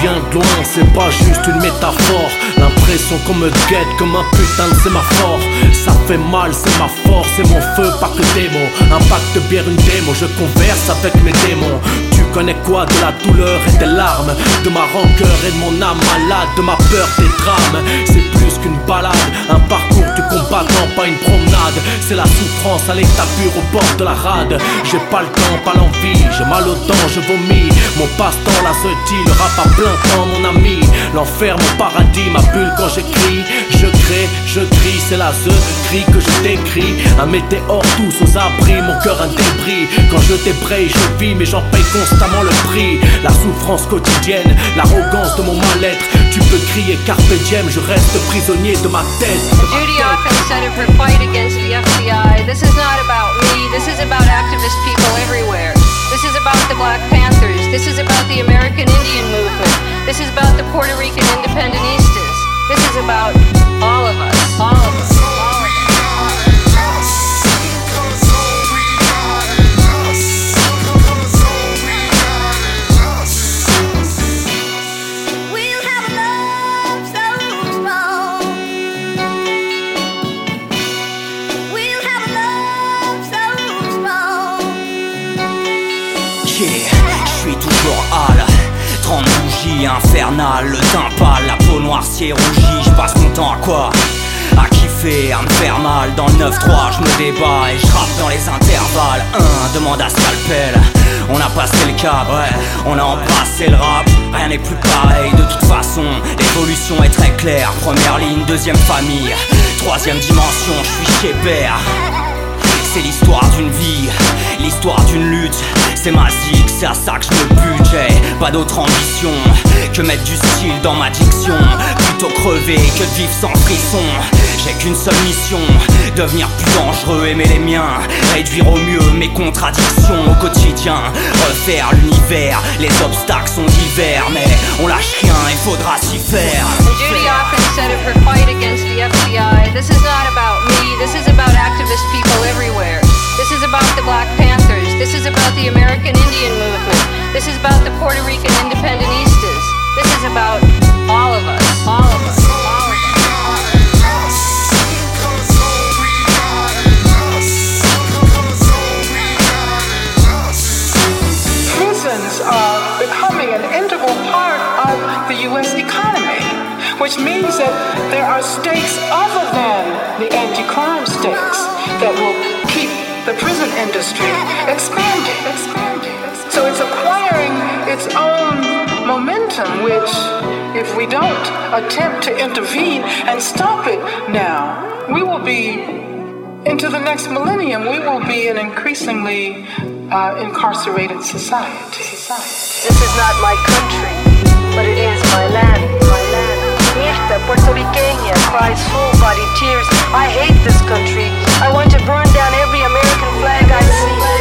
vient de loin, c'est pas juste une métaphore. L'impression qu'on me guette comme un putain de sémaphore. Ça fait mal, c'est ma force, c'est mon feu, pas que des mots. De bière, une démo, je converse avec mes démons. Tu connais quoi de la douleur et des larmes, de ma rancœur et de mon âme malade, de ma peur des drames. C'est la souffrance à l'état pur au bord de la rade. J'ai pas le temps, pas l'envie, j'ai mal au temps, je vomis. Mon passe-temps, la se le rap à plein temps, mon ami. L'enfer, mon paradis, ma bulle quand j'écris. C'est la ze crie que je décris. Un météore tous aux abris, mon cœur un débris. Quand je débraye, je vis, mais j'en paye constamment le prix. La souffrance quotidienne, l'arrogance de mon mal-être. Tu peux crier carpe diem, je reste prisonnier de ma tête. Judy often said of her fight against the FBI, this is not about me, this is about activist people everywhere. This is about the Black Panthers. This is about the American Indian movement. This is about the Puerto Rican Independentistas. This is about infernal, le teint pâle, la peau noircie rougie, je passe mon temps à quoi? À kiffer, à me faire mal. Dans le 9-3 je me débat et je rappe dans les intervalles. Un demande à scalpel. On a passé le cap, ouais, on a embrassé le rap. Rien n'est plus pareil. De toute façon L'évolution est très claire. Première ligne, deuxième famille. Troisième dimension, je suis chez père c'est l'histoire d'une vie, l'histoire d'une lutte. C'est ma zig, c'est à ça que je me bute. pas d'autre ambition que mettre du style dans ma diction. Plutôt crever que de vivre sans frisson. J'ai qu'une seule mission, devenir plus dangereux, aimer les miens, réduire au mieux mes contradictions au quotidien, refaire l'univers. Les obstacles sont divers, mais on lâche rien, il faudra s'y faire. About all of us. All of us. Prisons are becoming an integral part of the U.S. economy, which means that there are stakes other than the anti-crime stakes that will keep the prison industry expanding. momentum, which, if we don't attempt to intervene and stop it now, we will be into the next millennium, we will be an increasingly uh, incarcerated society. This is not my country, but it is my land. My Puerto Ricania cries full body tears. I hate this country. I want to burn down every American flag I see.